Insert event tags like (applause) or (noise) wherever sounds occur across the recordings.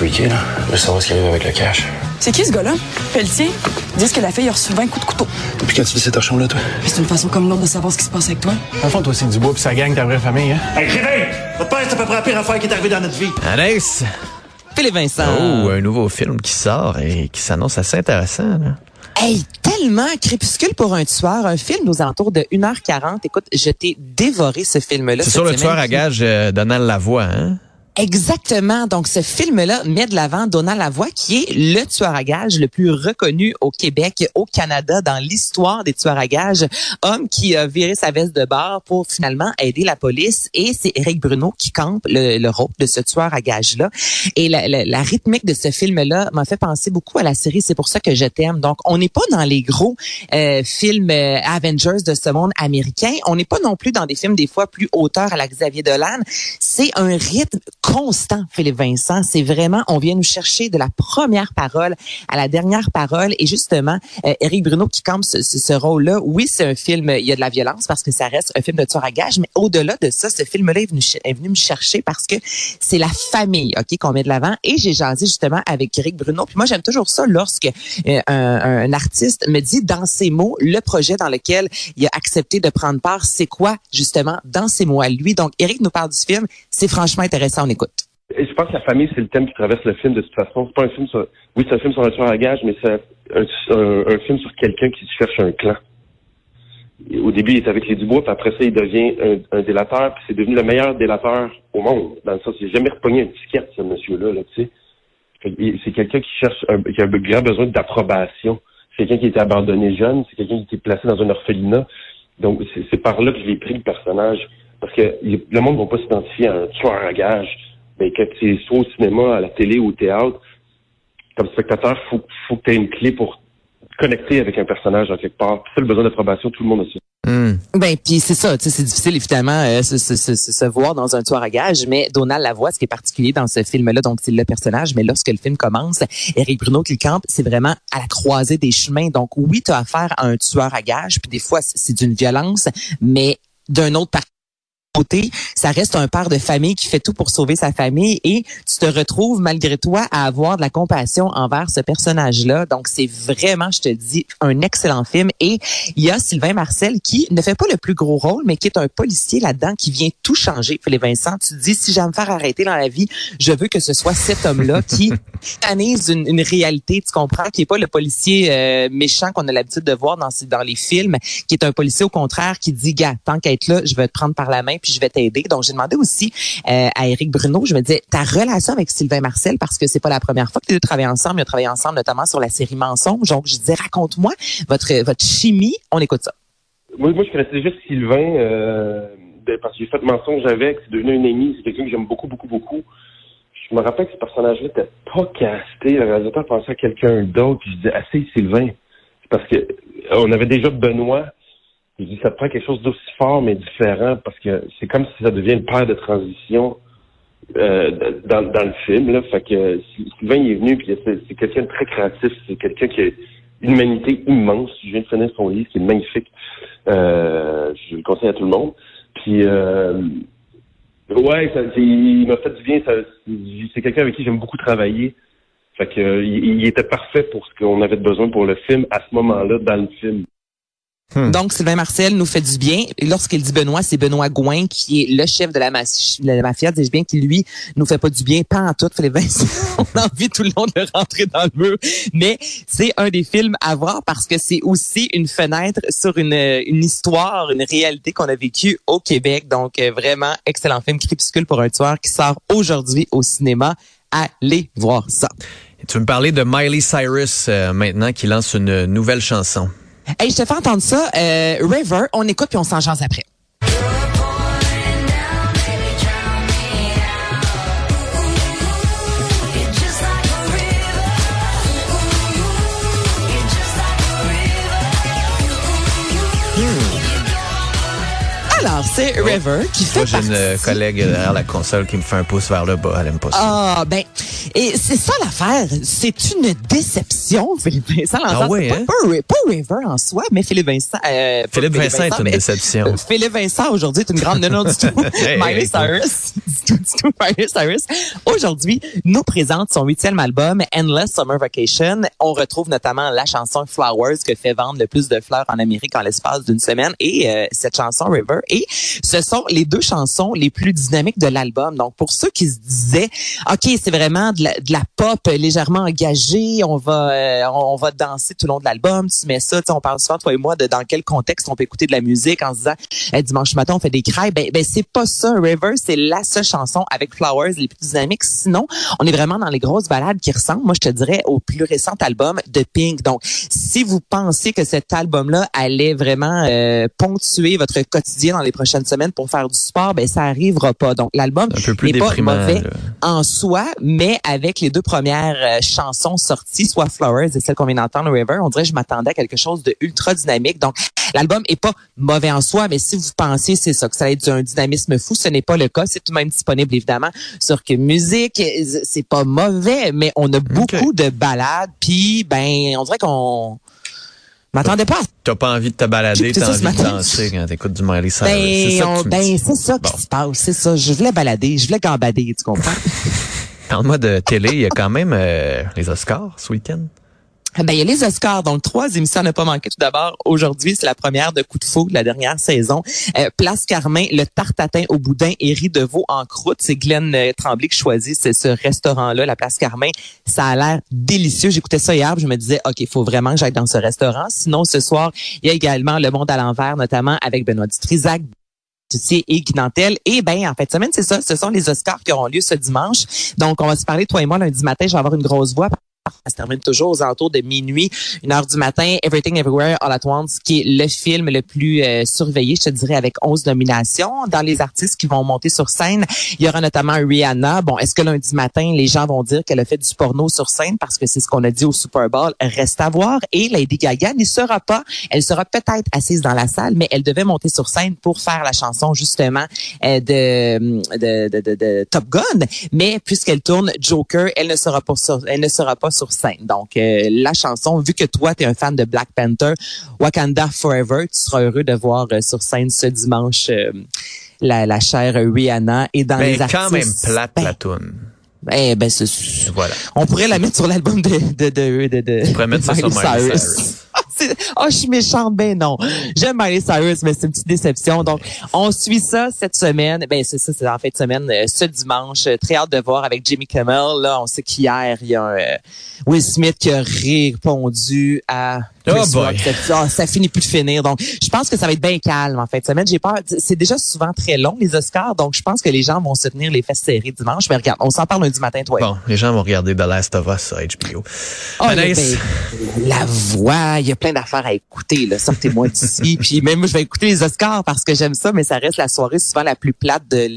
Là. Je veux savoir ce qui arrive avec le cash. C'est qui ce gars-là? Pelletier? Ils disent que la fille a reçu 20 coups de couteau. Depuis quand tu vis cette chambre-là, toi? C'est une façon comme l'autre de savoir ce qui se passe avec toi. En fond, toi, c'est Dubois puis sa gang, ta vraie famille, hein? Hey, Réveil! Votre père, c'est à peu près la pire affaire qui est arrivée dans notre vie. Alex! Philippe Vincent. Oh, un nouveau film qui sort et qui s'annonce assez intéressant. Là. Hey, tellement crépuscule pour un tueur, un film aux alentours de 1h40. Écoute, je t'ai dévoré ce film-là. C'est sur le tueur à gage euh, Donald Lavoie, hein? Exactement. Donc, ce film-là met de l'avant Donald Lavoie, qui est le tueur à gages le plus reconnu au Québec, au Canada, dans l'histoire des tueurs à gages. Homme qui a viré sa veste de bar pour finalement aider la police. Et c'est Éric Bruno qui campe le, le, rôle de ce tueur à gages-là. Et la, la, la, rythmique de ce film-là m'a fait penser beaucoup à la série C'est pour ça que je t'aime. Donc, on n'est pas dans les gros euh, films euh, Avengers de ce monde américain. On n'est pas non plus dans des films des fois plus auteurs à la Xavier Dolan. C'est un rythme constant, Philippe Vincent. C'est vraiment, on vient nous chercher de la première parole à la dernière parole. Et justement, euh, Éric Bruno qui campe ce, ce, ce rôle-là, oui, c'est un film, il y a de la violence parce que ça reste un film de tueur à gage, mais au-delà de ça, ce film-là est venu, est venu me chercher parce que c'est la famille, OK, qu'on met de l'avant. Et j'ai jasé justement avec Éric Bruno. Puis moi, j'aime toujours ça lorsque euh, un, un artiste me dit dans ses mots le projet dans lequel il a accepté de prendre part, c'est quoi justement dans ses mots à lui. Donc, Éric nous parle du film. C'est franchement intéressant. Et je pense que la famille, c'est le thème qui traverse le film de toute façon. C'est pas un film sur, oui, c'est un film sur un tueur à gage, mais c'est un, film sur quelqu'un qui cherche un clan. Au début, il est avec les Dubois, puis après ça, il devient un, délateur, puis c'est devenu le meilleur délateur au monde. Dans le sens, il n'a jamais repogné une disquette, ce monsieur-là, là, tu sais. C'est quelqu'un qui cherche, un, qui a un grand besoin d'approbation. C'est quelqu'un qui a été abandonné jeune, c'est quelqu'un qui a été placé dans un orphelinat. Donc, c'est par là que je l'ai pris, le personnage. Parce que le monde ne va pas s'identifier à un tueur à gage mais quand c'est soit au cinéma, à la télé ou au théâtre, comme spectateur, faut, faut que tu aies une clé pour connecter avec un personnage en quelque part. C'est le besoin d'approbation, tout le monde a ça. Mm. Ben puis c'est ça, c'est difficile évidemment euh, se, se, se, se, voir dans un tueur à gage, mais Donald Lavoie, ce qui est particulier dans ce film-là, donc c'est le personnage, mais lorsque le film commence, Eric Bruno qui campe, c'est vraiment à la croisée des chemins. Donc oui, tu as affaire à un tueur à gage, puis des fois c'est d'une violence, mais d'un autre parti côté, ça reste un père de famille qui fait tout pour sauver sa famille et tu te retrouves malgré toi à avoir de la compassion envers ce personnage-là. Donc c'est vraiment, je te dis, un excellent film. Et il y a Sylvain Marcel qui ne fait pas le plus gros rôle, mais qui est un policier là-dedans qui vient tout changer. Philippe Vincent, tu te dis, si j'aime me faire arrêter dans la vie, je veux que ce soit cet homme-là qui (laughs) analyse une, réalité, tu comprends, qui est pas le policier euh, méchant qu'on a l'habitude de voir dans, dans les films, qui est un policier au contraire qui dit, gars, tant qu'à être là, je vais te prendre par la main puis je vais t'aider. Donc, j'ai demandé aussi euh, à Éric Bruno, je me disais, ta relation avec Sylvain Marcel, parce que c'est pas la première fois que les deux travaillent ensemble, ils ont travaillé ensemble notamment sur la série Mensonge. Donc, je disais, raconte-moi votre, votre chimie. On écoute ça. Moi, moi je connaissais juste Sylvain euh, parce que j'ai fait Mensonge avec, c'est devenu un ami, c'est quelqu'un que j'aime beaucoup, beaucoup, beaucoup. Je me rappelle que ce personnage-là n'était pas casté. Le réalisateur pensait à quelqu'un d'autre. Je disais, assez Sylvain. C'est parce que on avait déjà Benoît je dis, ça prend quelque chose d'aussi fort, mais différent, parce que c'est comme si ça devient une paire de transition euh, dans, dans le film. Là. Fait que Sylvain il est venu, puis c'est quelqu'un de très créatif, c'est quelqu'un qui a une humanité immense. Je viens de finir son livre, qui est magnifique. Euh, je le conseille à tout le monde. Puis euh, ouais, il m'a fait du bien. C'est quelqu'un avec qui j'aime beaucoup travailler. Fait que il était parfait pour ce qu'on avait besoin pour le film à ce moment-là dans le film. Hmm. Donc, Sylvain Marcel nous fait du bien. Lorsqu'il dit Benoît, c'est Benoît Gouin, qui est le chef de la, ma de la mafia, dis bien, qui, lui, nous fait pas du bien, pas en tout. (laughs) On a envie tout le monde de rentrer dans le mur. Mais c'est un des films à voir parce que c'est aussi une fenêtre sur une, une histoire, une réalité qu'on a vécue au Québec. Donc, euh, vraiment, excellent film, Crépuscule pour un tueur, qui sort aujourd'hui au cinéma. Allez voir ça. Et tu veux me parler de Miley Cyrus euh, maintenant, qui lance une nouvelle chanson. Hey, je te fais entendre ça. Euh, River, on écoute puis on s'en après. Hmm. Alors, c'est oh. River qui fait Moi, j'ai une collègue derrière la console qui me fait un pouce vers le bas. Elle aime pas ça. Ah, ben, et c'est ça l'affaire. C'est une déception, Philippe Vincent. Ah oui, pas, hein? pas Ri- pas River en soi, mais Philippe Vincent. euh, Philippe Vincent est une déception. (laughs) Philippe Vincent, aujourd'hui, est une grande non, non, du tout. (laughs) Hey, Miley Cyrus, (laughs) du tout, du tout, Miley Cyrus, aujourd'hui, nous présente son huitième album, Endless Summer Vacation. On retrouve notamment la chanson Flowers, que fait vendre le plus de fleurs en Amérique en l'espace d'une semaine, et euh, cette chanson River. Et ce sont les deux chansons les plus dynamiques de l'album. Donc, pour ceux qui se disaient, OK, c'est vraiment de la, de la pop légèrement engagée, on va, euh, on va danser tout le long de l'album, tu mets ça, tu sais, on parle souvent, toi et moi, de dans quel contexte on peut écouter de la musique en se disant, Eh, dimanche matin, on fait des crailles. Ben, ben c'est pas ça. River, c'est la seule chanson avec Flowers les plus dynamiques. Sinon, on est vraiment dans les grosses balades qui ressemblent, moi, je te dirais, au plus récent album de Pink. Donc, si vous pensez que cet album-là allait vraiment euh, ponctuer votre quotidien dans les prochaines semaines pour faire du sport, ben ça arrivera pas. Donc, l'album n'est pas mauvais là. en soi, mais avec les deux premières euh, chansons sorties, soit Flowers et celle qu'on vient d'entendre, River, on dirait que je m'attendais à quelque chose de ultra dynamique. Donc, l'album est pas mauvais en soi, mais si vous pensiez c'est ça, que ça allait être un dynamisme fou, ce n'est pas le cas. C'est tout de même disponible, évidemment, sur que musique, c'est pas mauvais, mais on a beaucoup de balades, puis ben, on dirait qu'on m'attendais pas T'as pas envie de te balader, t'as ça envie de danser quand t'écoutes du Miley Cyrus. c'est ben, ça ben, c'est ça Bon. qui se passe, c'est ça. Je voulais balader, je voulais gambader, tu comprends? (laughs) Parle-moi de télé, il y a quand même euh, les Oscars ce week-end. Ben, il y a les Oscars, donc trois émissions à ne pas manquer. Tout d'abord, aujourd'hui, c'est la première de Coup de fou de la dernière saison. Euh, Place Carmin, le tartatin au boudin et riz de veau en croûte. C'est Glenn euh, Tremblay qui choisit ce restaurant-là, la Place Carmin. Ça a l'air délicieux. J'écoutais ça hier, je me disais, OK, il faut vraiment que j'aille dans ce restaurant. Sinon, ce soir, il y a également Le Monde à l'envers, notamment avec Benoît Dutrisac, Tutier et Guy Nantel. Et ben en fait semaine, c'est ça. Ce sont les Oscars qui auront lieu ce dimanche. Donc, on va se parler, toi et moi, lundi matin. Je vais avoir une grosse voix. Ça se termine toujours aux alentours de minuit, une heure du matin. Everything Everywhere All at Once, qui est le film le plus euh, surveillé, je te dirais, avec 11 nominations. Dans les artistes qui vont monter sur scène, il y aura notamment Rihanna. Bon, est-ce que lundi matin, les gens vont dire qu'elle a fait du porno sur scène? Parce que c'est ce qu'on a dit au Super Bowl? Reste à voir. Et Lady Gaga n'y sera pas. Elle sera peut-être assise dans la salle, mais elle devait monter sur scène pour faire la chanson, justement, euh, de, de, de, de, Top Gun. Mais puisqu'elle tourne Joker, elle ne sera pas sur, elle ne sera pas sur scène. Donc, euh, la chanson, vu que toi, tu es un fan de Black Panther, Wakanda Forever, tu seras heureux de voir euh, sur scène ce dimanche euh, la, la chère Rihanna. Et dans Mais les artistes... quand même plate ben, la toune. eh ben, c'est- Voilà. on pourrait la mettre sur l'album de, de, de, de, de Miley Cyrus. Oh, je suis méchante, ben non. J'aime Miley Cyrus, mais c'est une petite déception. Donc, on suit ça cette semaine. Ben, c'est ça, c'est en fin de semaine, euh, ce dimanche. Euh, Très hâte de voir avec Jimmy Kimmel. Là, on sait qu'hier, il y a un, euh, Will Smith qui a répondu à Oh Chris boy. Rock. Ça, ah, ça finit plus de finir. Donc, je pense que ça va être bien calme en fin de semaine. J'ai peur. C'est déjà souvent très long, les Oscars. Donc, je pense que les gens vont se tenir les fesses serrées dimanche. Mais regarde, on s'en parle lundi matin, toi. Bon, les gens vont regarder The Last of Us HBO. Oh, ben, la voix, il y a plein d'affaires à écouter. Là. Sortez-moi d'ici. (laughs) Puis même, je vais écouter les Oscars parce que j'aime ça, mais ça reste la soirée souvent la plus plate de,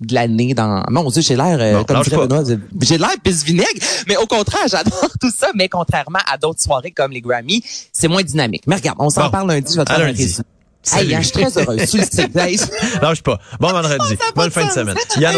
de l'année. Dans Mon Dieu, j'ai l'air, euh, comme dirait. Benoît, j'ai l'air pisse vinaigre. Mais au contraire, (laughs) j'adore tout ça. Mais contrairement à d'autres soirées comme les Grammy, c'est moins dynamique. Mais regarde, on s'en Bon. parle lundi. Je vais te faire un lundi. résumé. Hey, hein, je suis très heureuse. Hey, (laughs) lâche pas. Bon (laughs) vendredi. Bonne fin de semaine. Yann.